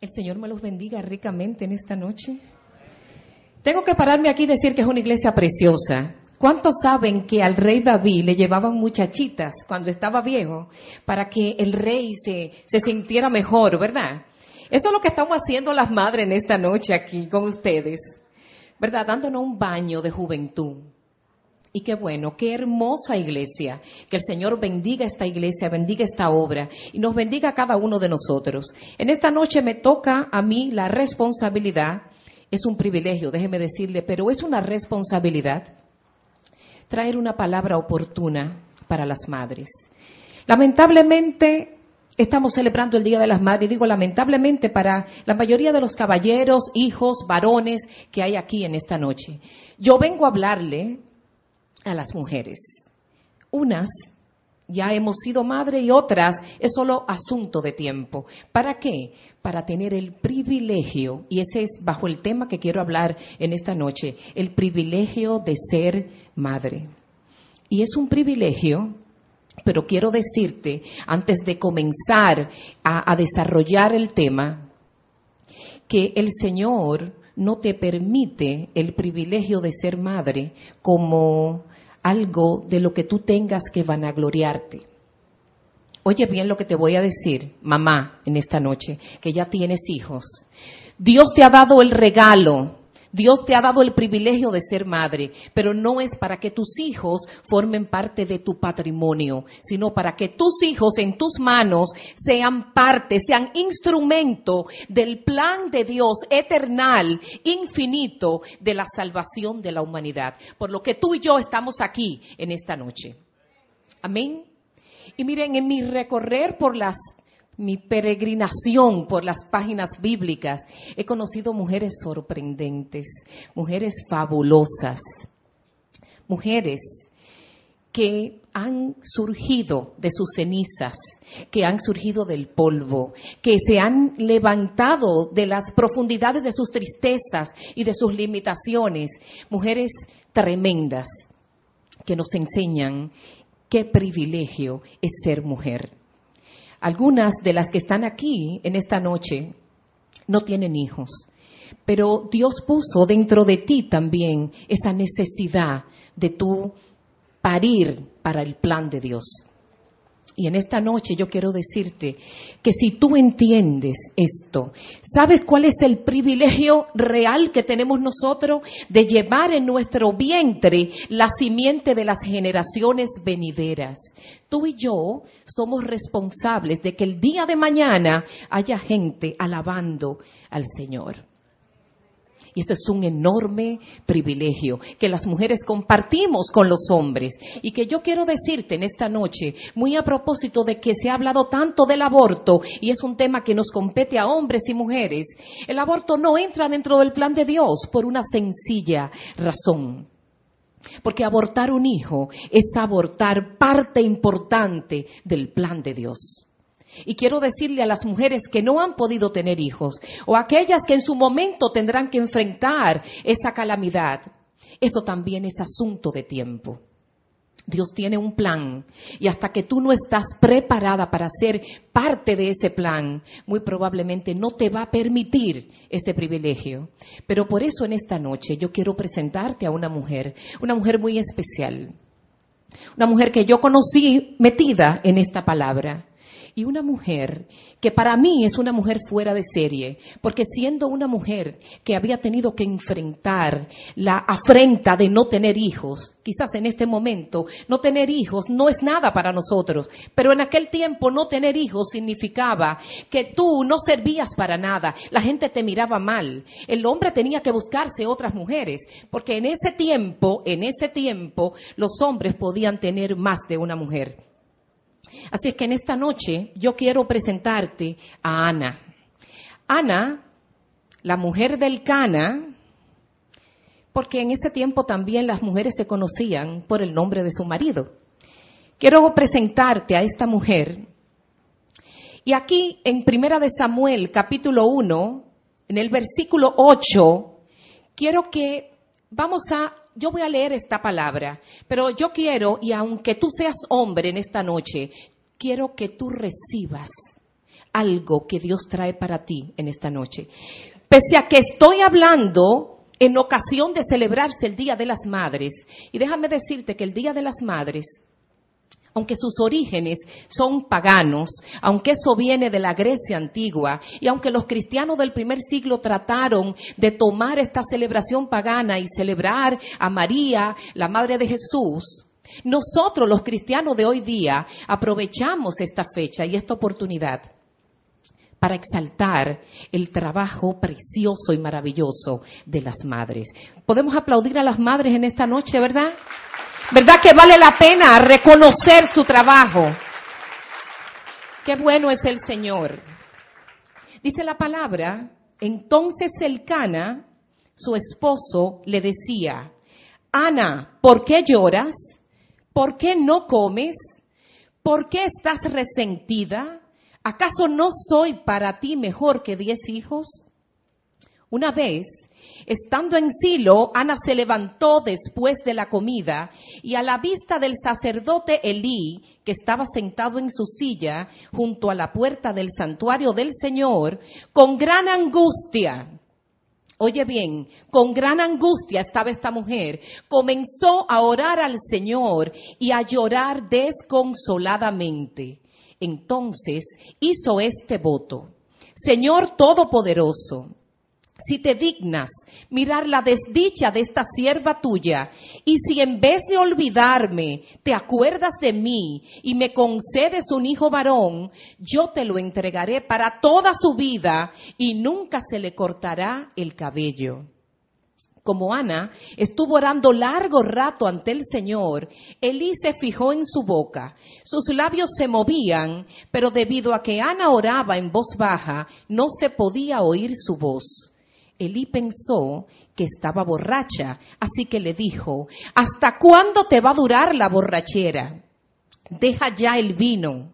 El Señor me los bendiga ricamente en esta noche. Tengo que pararme aquí y decir que es una iglesia preciosa. ¿Cuántos saben que al rey David le llevaban muchachitas cuando estaba viejo para que el rey se, se sintiera mejor, verdad? Eso es lo que estamos haciendo las madres en esta noche aquí con ustedes, ¿verdad? Dándonos un baño de juventud. Y qué bueno, qué hermosa iglesia. Que el Señor bendiga esta iglesia, bendiga esta obra y nos bendiga a cada uno de nosotros. En esta noche me toca a mí la responsabilidad, es un privilegio, déjeme decirle, pero es una responsabilidad traer una palabra oportuna para las madres. Lamentablemente, estamos celebrando el Día de las Madres, digo lamentablemente para la mayoría de los caballeros, hijos, varones que hay aquí en esta noche. Yo vengo a hablarle a las mujeres. Unas ya hemos sido madre y otras es solo asunto de tiempo. ¿Para qué? Para tener el privilegio, y ese es bajo el tema que quiero hablar en esta noche, el privilegio de ser madre. Y es un privilegio, pero quiero decirte, antes de comenzar a, desarrollar el tema, que el Señor no te permite el privilegio de ser madre como algo de lo que tú tengas que vanagloriarte. Oye bien lo que te voy a decir, mamá, en esta noche, que ya tienes hijos. Dios te ha dado el regalo Dios te ha dado el privilegio de ser madre, pero no es para que tus hijos formen parte de tu patrimonio, sino para que tus hijos en tus manos sean parte, sean instrumento del plan de Dios eternal, infinito, de la salvación de la humanidad. Por lo que tú y yo estamos aquí en esta noche. Amén. Y miren, en mi recorrer por las mi peregrinación por las páginas bíblicas, he conocido mujeres sorprendentes, mujeres fabulosas, mujeres que han surgido de sus cenizas, que han surgido del polvo, que se han levantado de las profundidades de sus tristezas y de sus limitaciones, mujeres tremendas que nos enseñan qué privilegio es ser mujer. Algunas de las que están aquí en esta noche no tienen hijos, pero Dios puso dentro de ti también esa necesidad de tú parir para el plan de Dios. Y en esta noche yo quiero decirte que si tú entiendes esto, ¿sabes cuál es el privilegio real que tenemos nosotros de llevar en nuestro vientre la simiente de las generaciones venideras? Tú y yo somos responsables de que el día de mañana haya gente alabando al Señor. Y eso es un enorme privilegio que las mujeres compartimos con los hombres. Y que yo quiero decirte en esta noche, muy a propósito de que se ha hablado tanto del aborto, y es un tema que nos compete a hombres y mujeres, el aborto no entra dentro del plan de Dios por una sencilla razón. Porque abortar un hijo es abortar parte importante del plan de Dios. Y quiero decirle a las mujeres que no han podido tener hijos o aquellas que en su momento tendrán que enfrentar esa calamidad, eso también es asunto de tiempo. Dios tiene un plan. Y hasta que tú no estás preparada para ser parte de ese plan, muy probablemente no te va a permitir ese privilegio. Pero por eso en esta noche yo quiero presentarte a una mujer, una mujer muy especial, una mujer que yo conocí metida en esta palabra y una mujer que para mí es una mujer fuera de serie, porque siendo una mujer que había tenido que enfrentar la afrenta de no tener hijos, quizás en este momento no tener hijos no es nada para nosotros, pero en aquel tiempo no tener hijos significaba que tú no servías para nada, la gente te miraba mal, el hombre tenía que buscarse otras mujeres, porque en ese tiempo, en ese tiempo, los hombres podían tener más de una mujer. Así es que en esta noche yo quiero presentarte a Ana. Ana, la mujer del Cana, porque en ese tiempo también las mujeres se conocían por el nombre de su marido. Quiero presentarte a esta mujer. Y aquí en Primera de Samuel, capítulo 1, en el versículo 8, quiero que vamos a yo voy a leer esta palabra, pero yo quiero, y aunque tú seas hombre en esta noche, quiero que tú recibas algo que Dios trae para ti en esta noche. Pese a que estoy hablando en ocasión de celebrarse el Día de las Madres, y déjame decirte que el Día de las Madres aunque sus orígenes son paganos, aunque eso viene de la Grecia antigua, y aunque los cristianos del primer siglo trataron de tomar esta celebración pagana y celebrar a María, la Madre de Jesús, nosotros los cristianos de hoy día aprovechamos esta fecha y esta oportunidad para exaltar el trabajo precioso y maravilloso de las madres. Podemos aplaudir a las madres en esta noche, ¿verdad? ¿Verdad que vale la pena reconocer su trabajo? Qué bueno es el Señor. Dice la palabra, entonces el Cana, su esposo, le decía, Ana, ¿por qué lloras? ¿Por qué no comes? ¿Por qué estás resentida? ¿Acaso no soy para ti mejor que diez hijos? Una vez Estando en Silo, Ana se levantó después de la comida y a la vista del sacerdote Elí, que estaba sentado en su silla junto a la puerta del santuario del Señor, con gran angustia, Oye bien, con gran angustia estaba esta mujer, comenzó a orar al Señor y a llorar desconsoladamente. Entonces hizo este voto. Señor Todopoderoso, si te dignas mirar la desdicha de esta sierva tuya, y si en vez de olvidarme te acuerdas de mí y me concedes un hijo varón, yo te lo entregaré para toda su vida y nunca se le cortará el cabello como Ana, estuvo orando largo rato ante el Señor, Elí se fijó en su boca. Sus labios se movían, pero debido a que Ana oraba en voz baja, no se podía oír su voz. Elí pensó que estaba borracha, así que le dijo, ¿hasta cuándo te va a durar la borrachera? Deja ya el vino.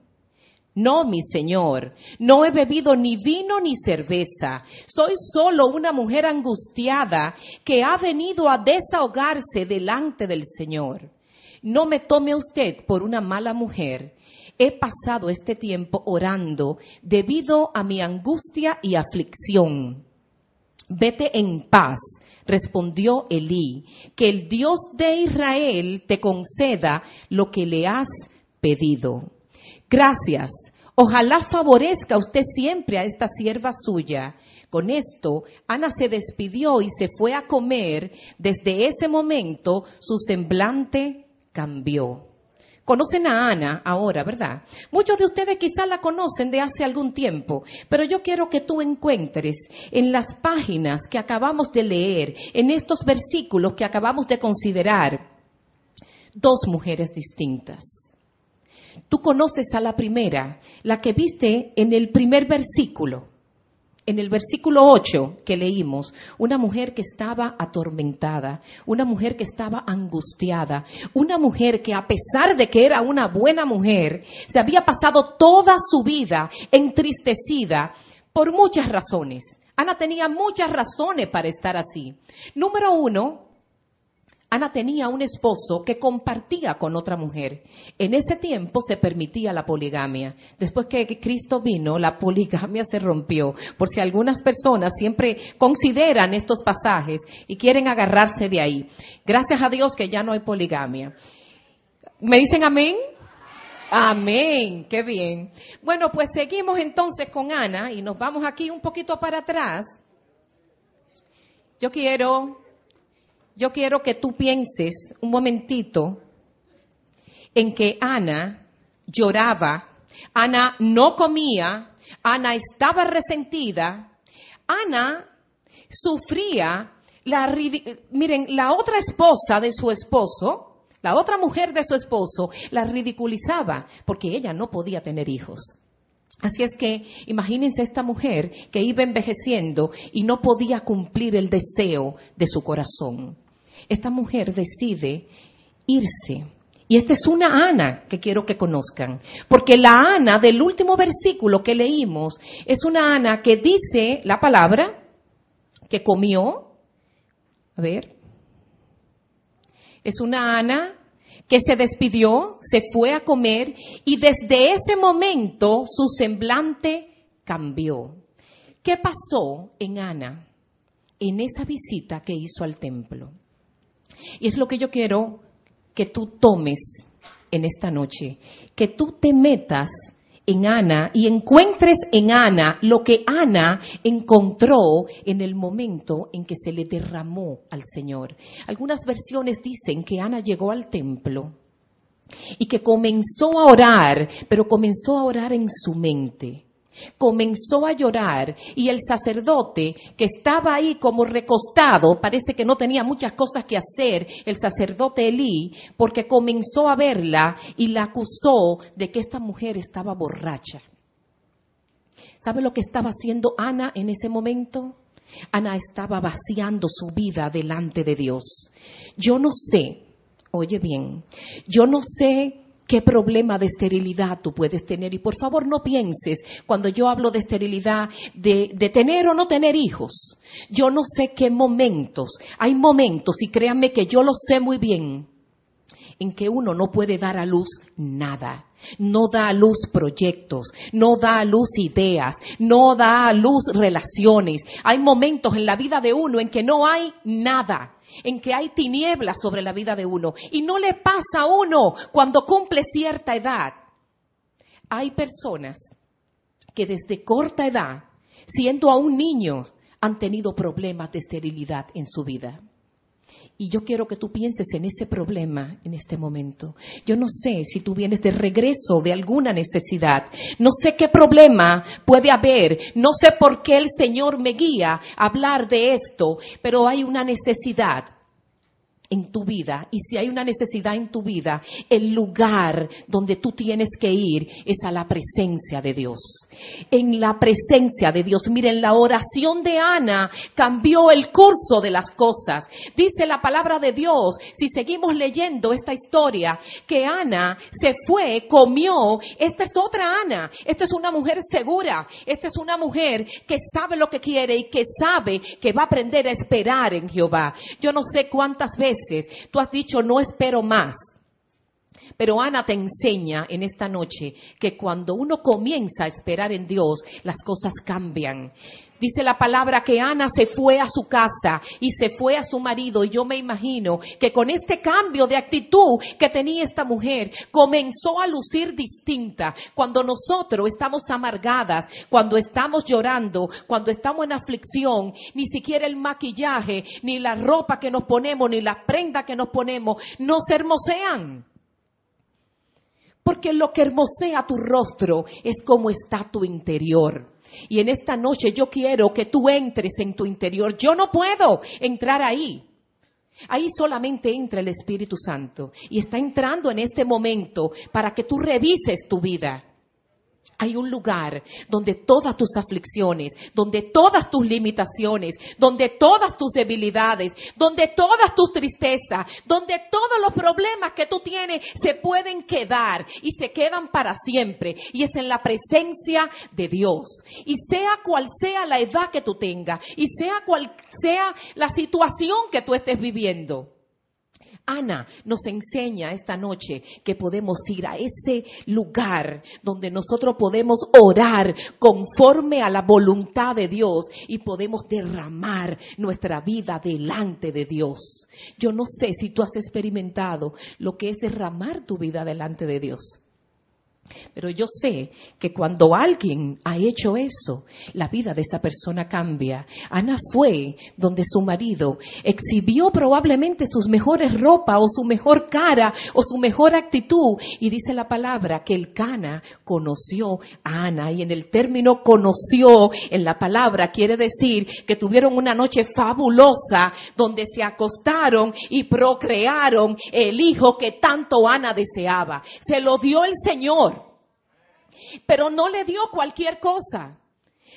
No, mi señor, no he bebido ni vino ni cerveza. Soy solo una mujer angustiada que ha venido a desahogarse delante del Señor. No me tome usted por una mala mujer. He pasado este tiempo orando debido a mi angustia y aflicción. Vete en paz, respondió Elí, que el Dios de Israel te conceda lo que le has pedido. Gracias. Ojalá favorezca usted siempre a esta sierva suya. Con esto, Ana se despidió y se fue a comer. Desde ese momento, su semblante cambió. Conocen a Ana ahora, ¿verdad? Muchos de ustedes quizás la conocen de hace algún tiempo, pero yo quiero que tú encuentres en las páginas que acabamos de leer, en estos versículos que acabamos de considerar, dos mujeres distintas. Tú conoces a la primera, la que viste en el primer versículo en el versículo 8 que leímos, una mujer que estaba atormentada, una mujer que estaba angustiada, una mujer que a pesar de que era una buena mujer, se había pasado toda su vida entristecida por muchas razones. Ana tenía muchas razones para estar así. Número uno, Ana tenía un esposo que compartía con otra mujer. En ese tiempo se permitía la poligamia. Después que Cristo vino, la poligamia se rompió. Por si algunas personas siempre consideran estos pasajes y quieren agarrarse de ahí. Gracias a Dios que ya no hay poligamia. ¿Me dicen amén? Amén, qué bien. Bueno, pues seguimos entonces con Ana y nos vamos aquí un poquito para atrás. Yo quiero yo quiero que tú pienses un momentito en que Ana lloraba, Ana no comía, Ana estaba resentida, Ana sufría la miren, la otra esposa de su esposo, la otra mujer de su esposo la ridiculizaba porque ella no podía tener hijos. Así es que imagínense esta mujer que iba envejeciendo y no podía cumplir el deseo de su corazón esta mujer decide irse. Y esta es una Ana que quiero que conozcan, porque la Ana del último versículo que leímos es una Ana que dice la palabra que comió, a ver, es una Ana que se despidió, se fue a comer y desde ese momento su semblante cambió. ¿Qué pasó en Ana en esa visita que hizo al templo? Y es lo que yo quiero que tú tomes en esta noche, que tú te metas en Ana y encuentres en Ana lo que Ana encontró en el momento en que se le derramó al Señor. Algunas versiones dicen que Ana llegó al templo y que comenzó a orar, pero comenzó a orar en su mente. Comenzó a llorar y el sacerdote que estaba ahí como recostado, parece que no tenía muchas cosas que hacer, el sacerdote Elí, porque comenzó a verla y la acusó de que esta mujer estaba borracha. ¿Sabe lo que estaba haciendo Ana en ese momento? Ana estaba vaciando su vida delante de Dios. Yo no sé, oye bien, yo no sé qué problema de esterilidad tú puedes tener. Y por favor no pienses cuando yo hablo de esterilidad de, tener o no tener hijos. Yo no sé qué momentos. Hay momentos, y créanme que yo lo sé muy bien, en que uno no puede dar a luz nada. No da a luz proyectos, no da a luz ideas, no da a luz relaciones. Hay momentos en la vida de uno en que no hay nada en que hay tinieblas sobre la vida de uno. Y no le pasa a uno cuando cumple cierta edad. Hay personas que desde corta edad, siendo aún niños, han tenido problemas de esterilidad en su vida. Y yo quiero que tú pienses en ese problema en este momento. Yo no sé si tú vienes de regreso de alguna necesidad. No sé qué problema puede haber. No sé por qué el Señor me guía a hablar de esto, pero hay una necesidad en tu vida y si hay una necesidad en tu vida, el lugar donde tú tienes que ir es a la presencia de Dios. En la presencia de Dios. Miren, la oración de Ana cambió el curso de las cosas. Dice la palabra de Dios, si seguimos leyendo esta historia, que Ana se fue, comió. Esta es otra Ana. Esta es una mujer segura. Esta es una mujer que sabe lo que quiere y que sabe que va a aprender a esperar en Jehová. Yo no sé cuántas veces tú has dicho, no espero más. Pero Ana te enseña en esta noche que cuando uno comienza a esperar en Dios, las cosas cambian. Dice la palabra que Ana se fue a su casa y se fue a su marido y yo me imagino que con este cambio de actitud que tenía esta mujer comenzó a lucir distinta. Cuando nosotros estamos amargadas, cuando estamos llorando, cuando estamos en aflicción, ni siquiera el maquillaje, ni la ropa que nos ponemos, ni la prenda que nos ponemos nos hermosean. Porque lo que hermosea tu rostro es cómo está tu interior. Y en esta noche yo quiero que tú entres en tu interior. Yo no puedo entrar ahí. Ahí solamente entra el Espíritu Santo y está entrando en este momento para que tú revises tu vida. Hay un lugar donde todas tus aflicciones, donde todas tus limitaciones, donde todas tus debilidades, donde todas tus tristezas, donde todos los problemas que tú tienes se pueden quedar y se quedan para siempre. Y es en la presencia de Dios. Y sea cual sea la edad que tú tengas, y sea cual sea la situación que tú estés viviendo. Ana nos enseña esta noche que podemos ir a ese lugar donde nosotros podemos orar conforme a la voluntad de Dios y podemos derramar nuestra vida delante de Dios. Yo no sé si tú has experimentado lo que es derramar tu vida delante de Dios. Pero yo sé que cuando alguien ha hecho eso, la vida de esa persona cambia. Ana fue donde su marido exhibió probablemente sus mejores ropas o su mejor cara o su mejor actitud y dice la palabra que el Cana conoció a Ana y en el término conoció en la palabra quiere decir que tuvieron una noche fabulosa donde se acostaron y procrearon el hijo que tanto Ana deseaba. Se lo dio el Señor pero no le dio cualquier cosa.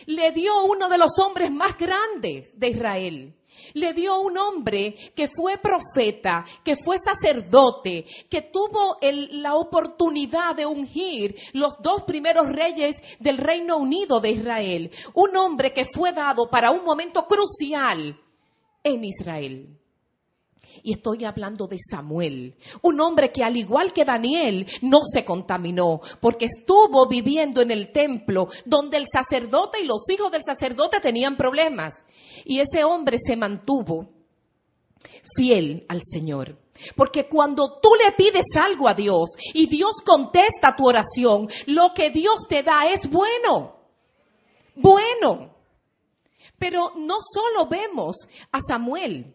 Le dio uno de los hombres más grandes de Israel. Le dio un hombre que fue profeta, que fue sacerdote, que tuvo la oportunidad de ungir los dos primeros reyes del Reino Unido de Israel. Un hombre que fue dado para un momento crucial en Israel. Y estoy hablando de Samuel, un hombre que al igual que Daniel no se contaminó, porque estuvo viviendo en el templo donde el sacerdote y los hijos del sacerdote tenían problemas. Y ese hombre se mantuvo fiel al Señor. Porque cuando tú le pides algo a Dios y Dios contesta tu oración, lo que Dios te da es bueno. Bueno. Pero no solo vemos a Samuel.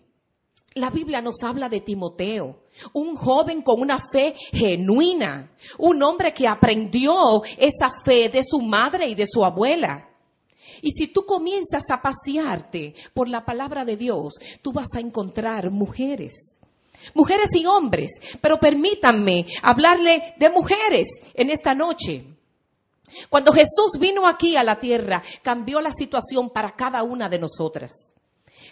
La Biblia nos habla de Timoteo, un joven con una fe genuina, un hombre que aprendió esa fe de su madre y de su abuela. Y si tú comienzas a pasearte por la palabra de Dios, tú vas a encontrar mujeres mujeres y hombres, pero permítanme hablarle de mujeres en esta noche. Cuando Jesús vino aquí a la tierra, cambió la situación para cada una de nosotras.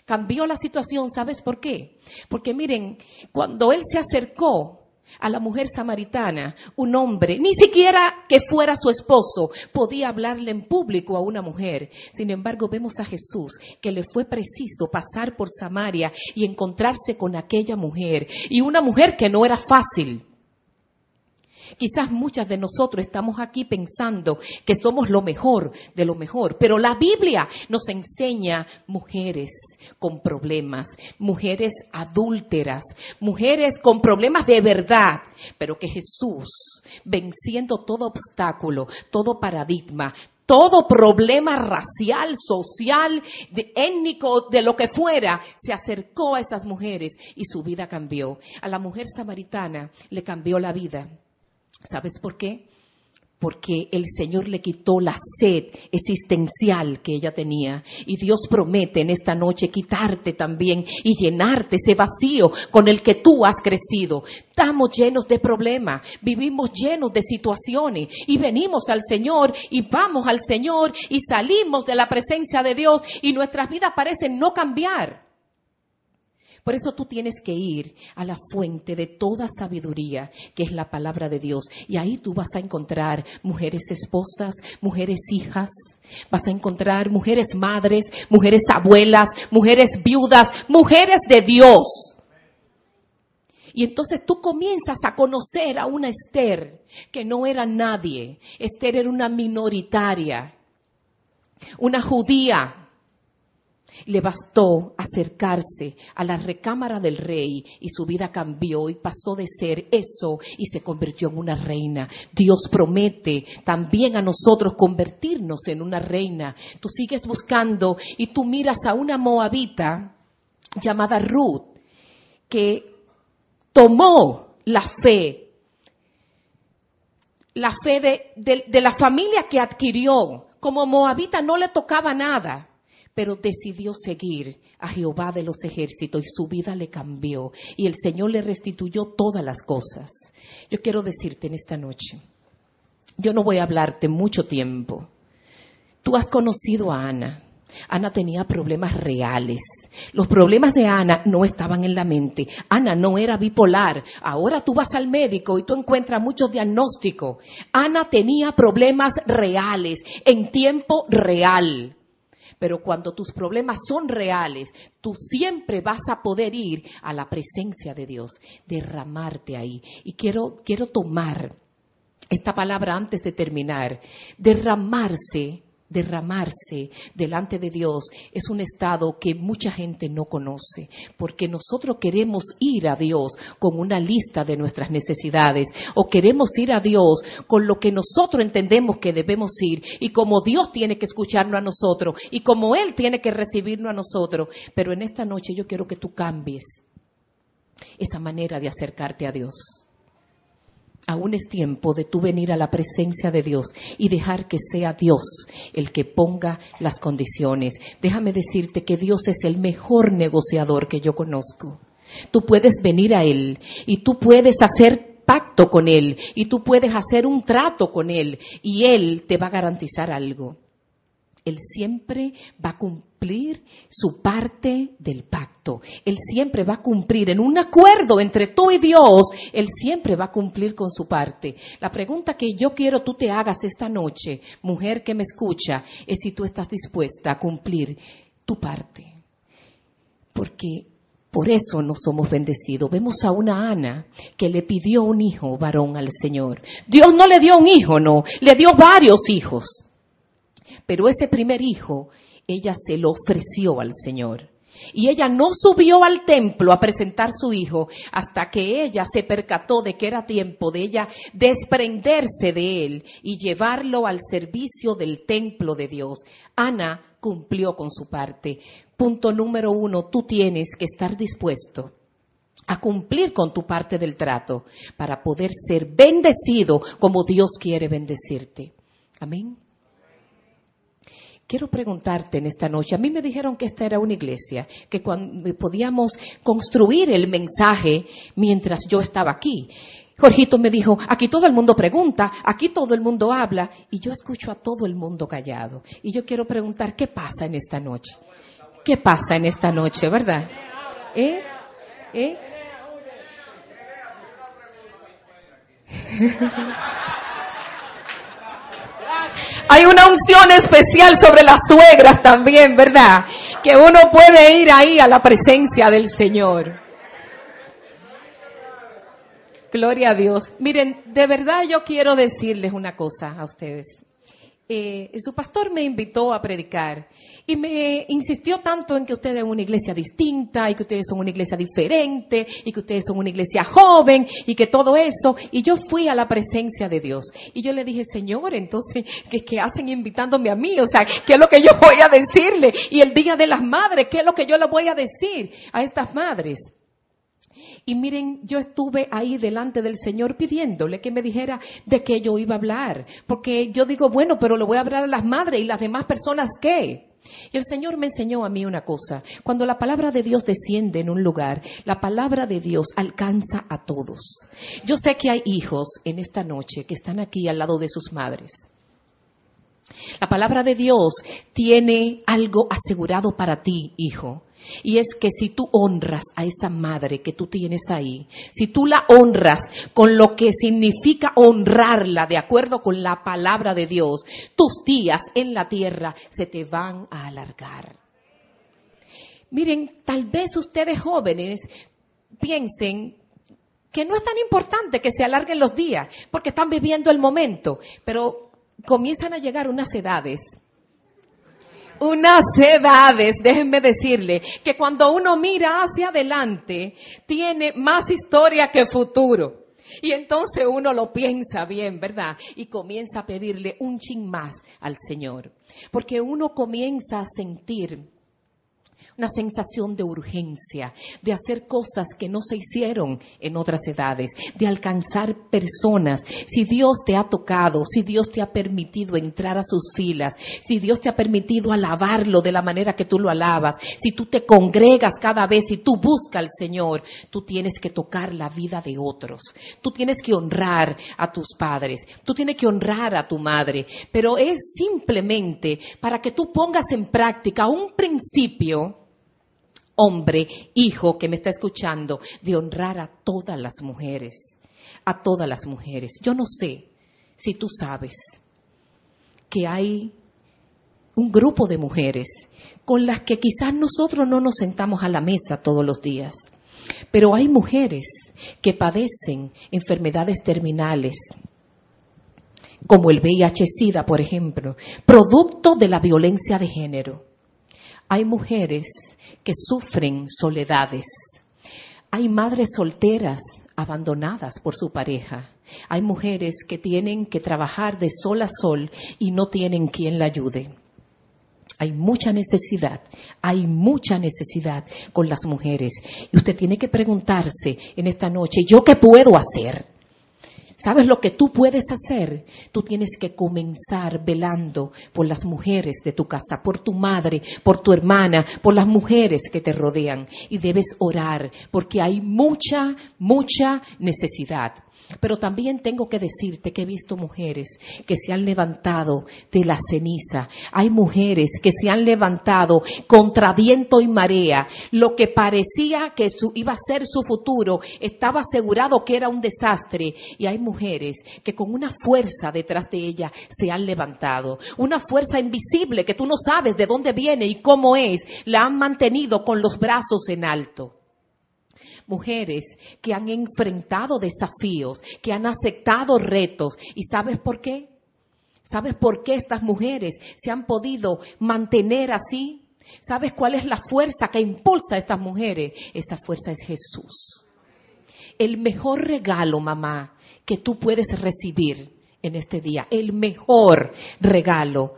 Cambió la situación, ¿sabes por qué? Porque miren, cuando Él se acercó a la mujer samaritana, un hombre, ni siquiera que fuera su esposo, podía hablarle en público a una mujer. Sin embargo, vemos a Jesús que le fue preciso pasar por Samaria y encontrarse con aquella mujer, y una mujer que no era fácil. Quizás muchas de nosotros estamos aquí pensando que somos lo mejor de lo mejor, pero la Biblia nos enseña mujeres con problemas, mujeres adúlteras, mujeres con problemas de verdad, pero que Jesús, venciendo todo obstáculo, todo paradigma, todo problema racial, social, étnico, de lo que fuera, se acercó a esas mujeres y su vida cambió. A la mujer samaritana le cambió la vida. ¿Sabes por qué? Porque el Señor le quitó la sed existencial que ella tenía. Y Dios promete en esta noche quitarte también y llenarte ese vacío con el que tú has crecido. Estamos llenos de problemas, vivimos llenos de situaciones y venimos al Señor y vamos al Señor y salimos de la presencia de Dios y nuestras vidas parecen no cambiar. Por eso tú tienes que ir a la fuente de toda sabiduría, que es la palabra de Dios. Y ahí tú vas a encontrar mujeres esposas, mujeres hijas, vas a encontrar mujeres madres, mujeres abuelas, mujeres viudas, mujeres de Dios. Y entonces tú comienzas a conocer a una Esther que no era nadie. Esther era una minoritaria, una judía le bastó acercarse a la recámara del rey y su vida cambió y pasó de ser eso y se convirtió en una reina. Dios promete también a nosotros convertirnos en una reina. Tú sigues buscando y tú miras a una moabita llamada Ruth que tomó la fe la fe de, de, la familia que adquirió. Como moabita no le tocaba nada pero decidió seguir a Jehová de los ejércitos y su vida le cambió y el Señor le restituyó todas las cosas. Yo quiero decirte en esta noche, yo no voy a hablarte mucho tiempo. Tú has conocido a Ana. Ana tenía problemas reales. Los problemas de Ana no estaban en la mente. Ana no era bipolar. Ahora tú vas al médico y tú encuentras muchos diagnósticos. Ana tenía problemas reales, en tiempo real. Pero cuando tus problemas son reales, tú siempre vas a poder ir a la presencia de Dios, derramarte ahí. Y quiero, quiero tomar esta palabra antes de terminar. Derramarse derramarse delante de Dios es un estado que mucha gente no conoce, porque nosotros queremos ir a Dios con una lista de nuestras necesidades o queremos ir a Dios con lo que nosotros entendemos que debemos ir y como Dios tiene que escucharnos a nosotros y como Él tiene que recibirnos a nosotros. Pero en esta noche yo quiero que tú cambies esa manera de acercarte a Dios aún es tiempo de tú venir a la presencia de Dios y dejar que sea Dios el que ponga las condiciones. Déjame decirte que Dios es el mejor negociador que yo conozco. Tú puedes venir a Él y tú puedes hacer pacto con Él y tú puedes hacer un trato con Él y Él te va a garantizar algo. Él siempre va a cumplir su parte del pacto. Él siempre va a cumplir en un acuerdo entre tú y Dios. Él siempre va a cumplir con su parte. La pregunta que yo quiero tú te hagas esta noche, mujer que me escucha, es si tú estás dispuesta a cumplir tu parte. Porque Por eso no somos bendecidos. Vemos a una Ana que le pidió un hijo varón al Señor. Dios no le dio un hijo, no, le dio varios hijos. Pero ese primer hijo, ella se lo ofreció al Señor. Y ella no subió al templo a presentar su hijo hasta que ella se percató de que era tiempo de ella desprenderse de él y llevarlo al servicio del templo de Dios. Ana cumplió con su parte. Punto número uno, tú tienes que estar dispuesto a cumplir con tu parte del trato para poder ser bendecido como Dios quiere bendecirte. Amén. Quiero preguntarte en esta noche, a mí me dijeron que esta era una iglesia, que cuando podíamos construir el mensaje mientras yo estaba aquí. Jorgito me dijo, aquí todo el mundo pregunta, aquí todo el mundo habla, y yo escucho a todo el mundo callado. Y yo quiero preguntar, ¿qué pasa en esta noche? ¿Qué pasa en esta noche, verdad? ¿Eh? ¿Eh? Hay una unción especial sobre las suegras también, ¿verdad? Que uno puede ir ahí a la presencia del Señor. Gloria a Dios. Miren, de verdad yo quiero decirles una cosa a ustedes. Eh, su pastor me invitó a predicar y me insistió tanto en que ustedes son una iglesia distinta y que ustedes son una iglesia diferente y que ustedes son una iglesia joven y que todo eso. Y yo fui a la presencia de Dios y yo le dije, Señor, entonces, ¿qué, qué hacen invitándome a mí? O sea, ¿qué es lo que yo voy a decirle? Y el Día de las Madres, ¿qué es lo que yo le voy a decir a estas madres? Y miren, yo estuve ahí delante del Señor pidiéndole que me dijera de qué yo iba a hablar. Porque yo digo, bueno, pero le voy a hablar a las madres y las demás personas qué. Y el Señor me enseñó a mí una cosa. Cuando la palabra de Dios desciende en un lugar, la palabra de Dios alcanza a todos. Yo sé que hay hijos en esta noche que están aquí al lado de sus madres. La palabra de Dios tiene algo asegurado para ti, hijo. Y es que si tú honras a esa madre que tú tienes ahí, si tú la honras con lo que significa honrarla de acuerdo con la palabra de Dios, tus días en la tierra se te van a alargar. Miren, tal vez ustedes jóvenes piensen que no es tan importante que se alarguen los días, porque están viviendo el momento, pero comienzan a llegar unas edades unas edades, déjenme decirle, que cuando uno mira hacia adelante, tiene más historia que futuro. Y entonces uno lo piensa bien, ¿verdad? Y comienza a pedirle un chin más al Señor. Porque uno comienza a sentir una sensación de urgencia, de hacer cosas que no se hicieron en otras edades, de alcanzar personas. Si Dios te ha tocado, si Dios te ha permitido entrar a sus filas, si Dios te ha permitido alabarlo de la manera que tú lo alabas, si tú te congregas cada vez y tú buscas al Señor, tú tienes que tocar la vida de otros. Tú tienes que honrar a tus padres, tú tienes que honrar a tu madre, pero es simplemente para que tú pongas en práctica un principio hombre, hijo que me está escuchando, de honrar a todas las mujeres, a todas las mujeres. Yo no sé si tú sabes que hay un grupo de mujeres con las que quizás nosotros no nos sentamos a la mesa todos los días, pero hay mujeres que padecen enfermedades terminales, como el VIH-Sida, por ejemplo, producto de la violencia de género. Hay mujeres que sufren soledades. Hay madres solteras abandonadas por su pareja. Hay mujeres que tienen que trabajar de sol a sol y no tienen quien la ayude. Hay mucha necesidad, hay mucha necesidad con las mujeres. Y usted tiene que preguntarse en esta noche, ¿yo qué puedo hacer? ¿Sabes lo que tú puedes hacer? Tú tienes que comenzar velando por las mujeres de tu casa, por tu madre, por tu hermana, por las mujeres que te rodean. Y debes orar porque hay mucha, mucha necesidad. Pero también tengo que decirte que he visto mujeres que se han levantado de la ceniza. Hay mujeres que se han levantado contra viento y marea. Lo que parecía que iba a ser su futuro estaba asegurado que era un desastre. Y hay mujeres que con una fuerza detrás de ella se han levantado. Una fuerza invisible que tú no sabes de dónde viene y cómo es. La han mantenido con los brazos en alto. Mujeres que han enfrentado desafíos, que han aceptado retos. ¿Y sabes por qué? ¿Sabes por qué estas mujeres se han podido mantener así? ¿Sabes cuál es la fuerza que impulsa a estas mujeres? Esa fuerza es Jesús. El mejor regalo, mamá, que tú puedes recibir en este día, el mejor regalo,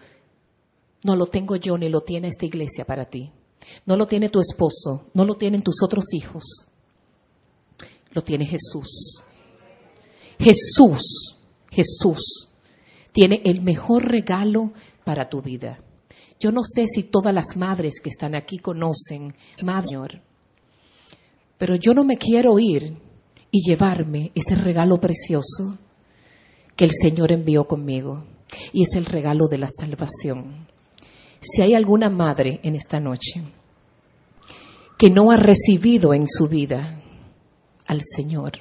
no lo tengo yo ni lo tiene esta iglesia para ti. No lo tiene tu esposo, no lo tienen tus otros hijos. Lo tiene Jesús. Jesús, Jesús tiene el mejor regalo para tu vida. Yo no sé si todas las madres que están aquí conocen, Señor, pero yo no me quiero ir y llevarme ese regalo precioso que el Señor envió conmigo, y es el regalo de la salvación. Si hay alguna madre en esta noche que no ha recibido en su vida al Señor,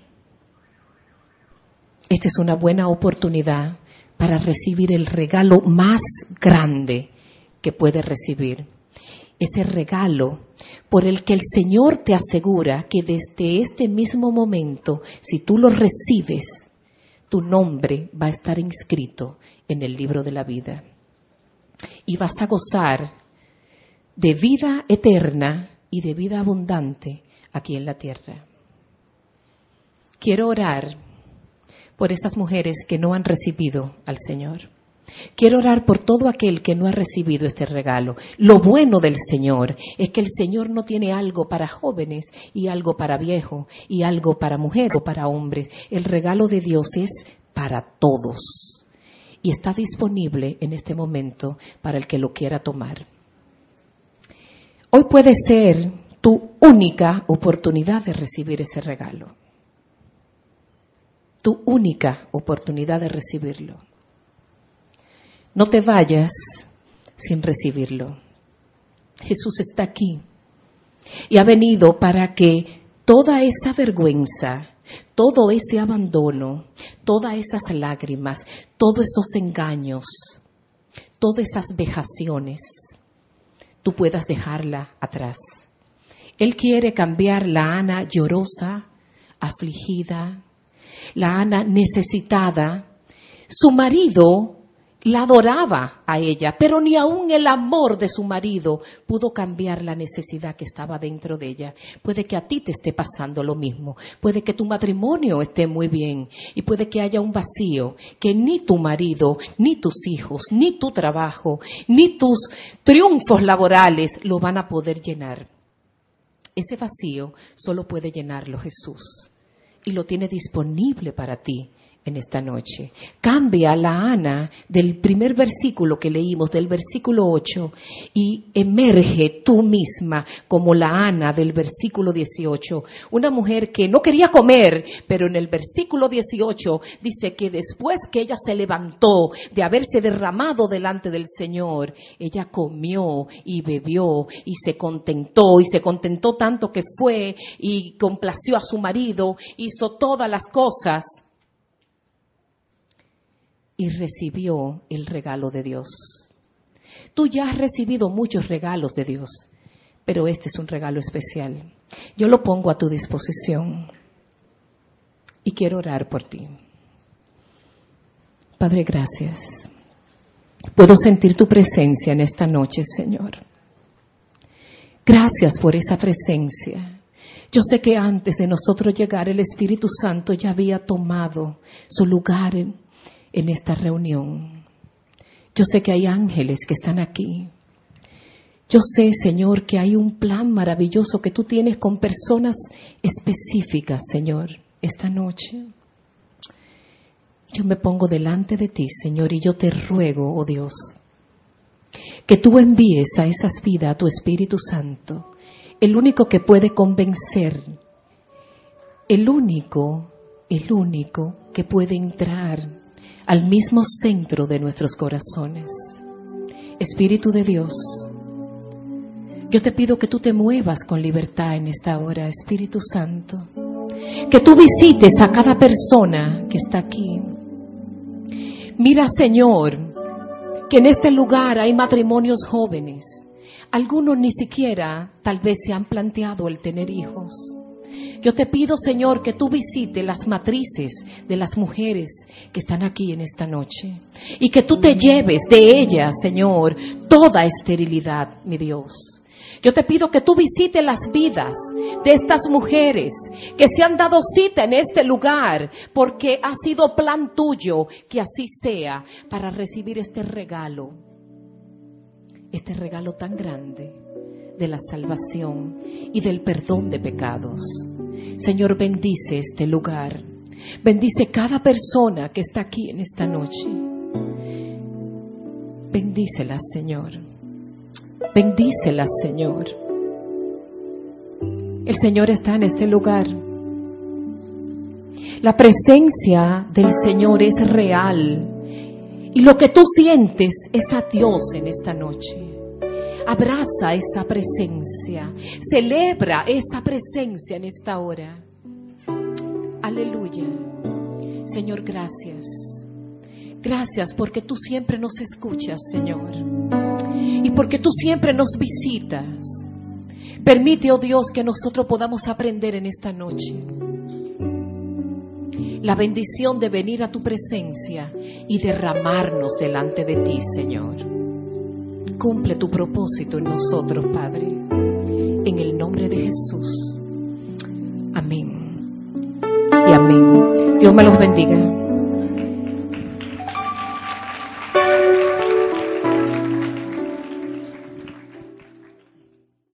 esta es una buena oportunidad para recibir el regalo más grande que puede recibir. Ese regalo por el que el Señor te asegura que desde este mismo momento, si tú lo recibes, tu nombre va a estar inscrito en el libro de la vida. Y vas a gozar de vida eterna y de vida abundante aquí en la tierra. Quiero orar por esas mujeres que no han recibido al Señor. Quiero orar por todo aquel que no ha recibido este regalo. Lo bueno del Señor es que el Señor no tiene algo para jóvenes y algo para viejos y algo para mujeres o para hombres. El regalo de Dios es para todos y está disponible en este momento para el que lo quiera tomar. Hoy puede ser tu única oportunidad de recibir ese regalo. Tu única oportunidad de recibirlo. No te vayas sin recibirlo. Jesús está aquí y ha venido para que toda esa vergüenza, todo ese abandono, todas esas lágrimas, todos esos engaños, todas esas vejaciones, tú puedas dejarla atrás. Él quiere cambiar la Ana llorosa, afligida, la Ana necesitada. Su marido la adoraba a ella, pero ni aun el amor de su marido pudo cambiar la necesidad que estaba dentro de ella. Puede que a ti te esté pasando lo mismo, puede que tu matrimonio esté muy bien y puede que haya un vacío que ni tu marido, ni tus hijos, ni tu trabajo, ni tus triunfos laborales lo van a poder llenar. Ese vacío solo puede llenarlo Jesús y lo tiene disponible para ti en esta noche. Cambia la Ana del primer versículo que leímos, del versículo 8, y emerge tú misma como la Ana del versículo 18. Una mujer que no quería comer, pero en el versículo 18 dice que después que ella se levantó de haberse derramado delante del Señor, ella comió y bebió y se contentó y se contentó tanto que fue y complació a su marido, hizo todas las cosas y recibió el regalo de Dios. Tú ya has recibido muchos regalos de Dios, pero este es un regalo especial. Yo lo pongo a tu disposición y quiero orar por ti. Padre, gracias. Puedo sentir tu presencia en esta noche, Señor. Gracias por esa presencia. Yo sé que antes de nosotros llegar, el Espíritu Santo ya había tomado su lugar en, esta reunión. Yo sé que hay ángeles que están aquí. Yo sé, Señor, que hay un plan maravilloso que tú tienes con personas específicas, Señor, esta noche. Yo me pongo delante de ti, Señor, y yo te ruego, oh Dios, que tú envíes a esas vidas a tu Espíritu Santo, el único que puede convencer, el único, el único que puede entrar al mismo centro de nuestros corazones. Espíritu de Dios, yo te pido que tú te muevas con libertad en esta hora, Espíritu Santo. Que tú visites a cada persona que está aquí. Mira, Señor, que en este lugar hay matrimonios jóvenes. Algunos ni siquiera tal vez se han planteado el tener hijos. Yo te pido, Señor, que tú visites las matrices de las mujeres que están aquí en esta noche y que tú te lleves de ellas, Señor, toda esterilidad, mi Dios. Yo te pido que tú visites las vidas de estas mujeres que se han dado cita en este lugar porque ha sido plan tuyo que así sea para recibir este regalo, este regalo tan grande de la salvación y del perdón de pecados. Señor, bendice este lugar. Bendice cada persona que está aquí en esta noche. Bendícela, Señor. Bendícela, Señor. El Señor está en este lugar. La presencia del Señor es real. Y lo que tú sientes es a Dios en esta noche. Abraza esa presencia. Celebra esa presencia en esta hora. Aleluya. Señor, gracias. Gracias porque tú siempre nos escuchas, Señor. Y porque tú siempre nos visitas. Permite, oh Dios, que nosotros podamos aprender en esta noche la bendición de venir a tu presencia y derramarnos delante de ti, Señor. Cumple tu propósito en nosotros, Padre. En el nombre de Jesús. Amén. Y amén. Dios me los bendiga.